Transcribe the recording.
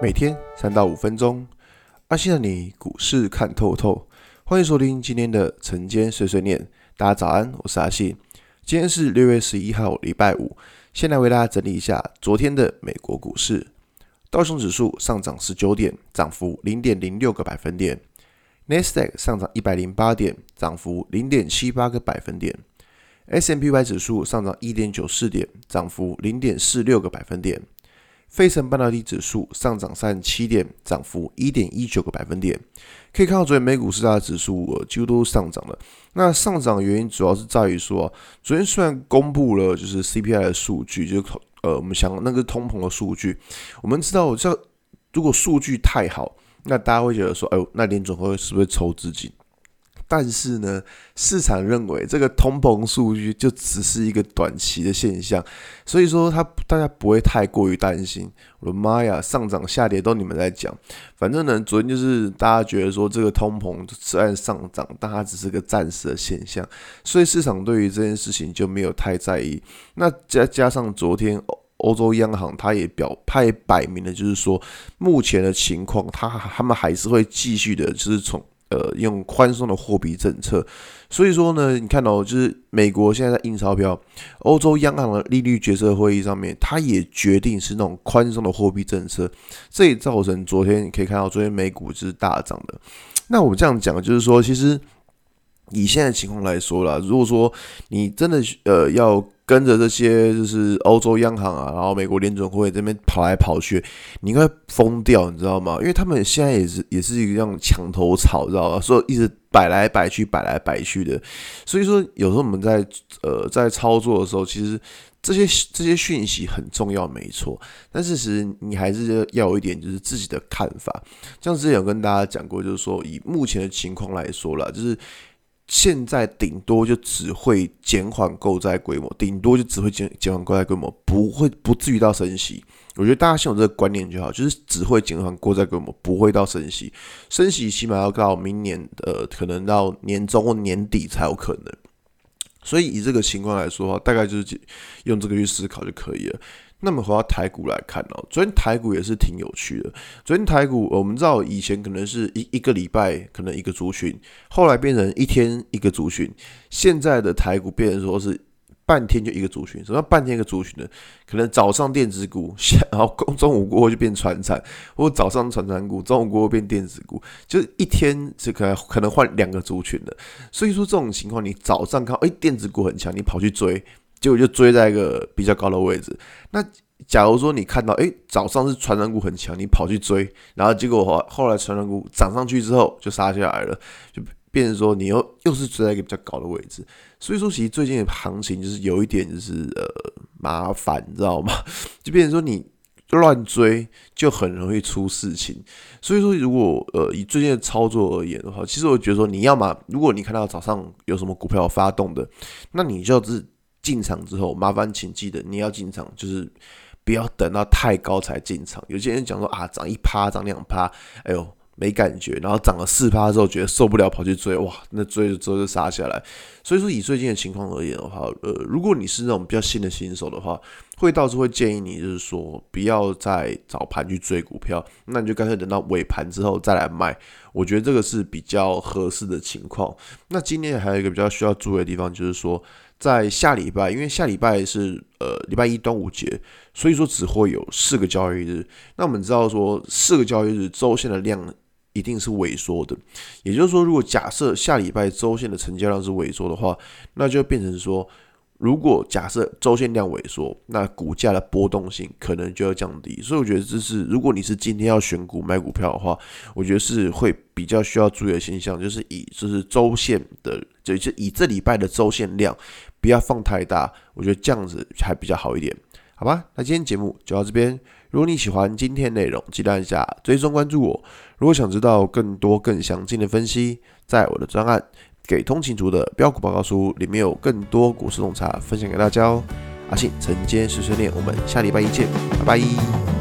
每天三到五分钟，阿信的你股市看透透。欢迎收听今天的晨间碎碎念。大家早安，我是阿信。今天是六月十一号，礼拜五。先来为大家整理一下昨天的美国股市。道琼指数上涨十九点，涨幅零点零六个百分点。纳斯达克上涨一百零八点，涨幅零点七八个百分点。S&P 500指数上涨一点九四点，涨幅零点四六个百分点。费城半导体指数上涨三十七点，涨幅一点一九个百分点。可以看到，昨天美股四大指数呃几乎都是上涨的。那上涨的原因主要是在于说，昨天虽然公布了就是 CPI 的数据，就呃我们想那个通膨的数据，我们知道这如果数据太好，那大家会觉得说，哎呦，那联总会是不是抽资金？但是呢，市场认为这个通膨数据就只是一个短期的现象，所以说他大家不会太过于担心。我的妈呀，上涨下跌都你们在讲，反正呢，昨天就是大家觉得说这个通膨虽然上涨，但它只是个暂时的现象，所以市场对于这件事情就没有太在意。那加加上昨天欧洲央行他也表派摆明了，就是说目前的情况，他他们还是会继续的，就是从。呃，用宽松的货币政策，所以说呢，你看到就是美国现在在印钞票，欧洲央行的利率决策会议上面，它也决定是那种宽松的货币政策，这也造成昨天你可以看到昨天美股是大涨的。那我们这样讲，就是说，其实以现在情况来说啦，如果说你真的呃要。跟着这些就是欧洲央行啊，然后美国联准会这边跑来跑去，你应该疯掉，你知道吗？因为他们现在也是也是一个这样墙头草，知道吧？所以一直摆来摆去，摆来摆去的。所以说，有时候我们在呃在操作的时候，其实这些这些讯息很重要，没错。但事实你还是要有一点就是自己的看法。像之前有跟大家讲过，就是说以目前的情况来说啦，就是。现在顶多就只会减缓购债规模，顶多就只会减减缓购债规模，不会不至于到升息。我觉得大家先有这个观念就好，就是只会减缓购债规模，不会到升息。升息起码要到明年呃，可能到年中或年底才有可能。所以以这个情况来说，大概就是用这个去思考就可以了。那么回到台股来看哦，昨天台股也是挺有趣的。昨天台股，我们知道以前可能是一一个礼拜可能一个族群，后来变成一天一个族群，现在的台股变成说是半天就一个族群。什么叫半天一个族群呢？可能早上电子股，然后中午过后就变传产，或者早上传产股，中午过后变电子股，就是一天是可能可能换两个族群的。所以说这种情况，你早上看哎电子股很强，你跑去追。结果就追在一个比较高的位置。那假如说你看到，诶，早上是传染股很强，你跑去追，然后结果后后来传染股涨上去之后就杀下来了，就变成说你又又是追在一个比较高的位置。所以说，其实最近的行情就是有一点就是呃麻烦，你知道吗？就变成说你乱追就很容易出事情。所以说，如果呃以最近的操作而言的话，其实我觉得说你要么，如果你看到早上有什么股票发动的，那你就是。进场之后，麻烦请记得你要进场，就是不要等到太高才进场。有些人讲说啊，涨一趴，涨两趴，哎呦没感觉，然后涨了四趴之后觉得受不了，跑去追，哇，那追了之后就杀下来。所以说以最近的情况而言的话，呃，如果你是那种比较新的新手的话，会倒是会建议你就是说不要再早盘去追股票，那你就干脆等到尾盘之后再来卖。我觉得这个是比较合适的情况。那今天还有一个比较需要注意的地方，就是说。在下礼拜，因为下礼拜是呃礼拜一端午节，所以说只会有四个交易日。那我们知道说四个交易日周线的量一定是萎缩的，也就是说，如果假设下礼拜周线的成交量是萎缩的话，那就变成说。如果假设周线量萎缩，那股价的波动性可能就要降低，所以我觉得这是如果你是今天要选股买股票的话，我觉得是会比较需要注意的现象，就是以就是周线的，就是以这礼拜的周线量不要放太大，我觉得这样子还比较好一点，好吧？那今天节目就到这边，如果你喜欢今天内容，记得按下追踪关注我。如果想知道更多更详尽的分析，在我的专案。给通勤族的标股报告书里面有更多股市洞察分享给大家哦。阿信晨间碎碎念，我们下礼拜一见，拜拜。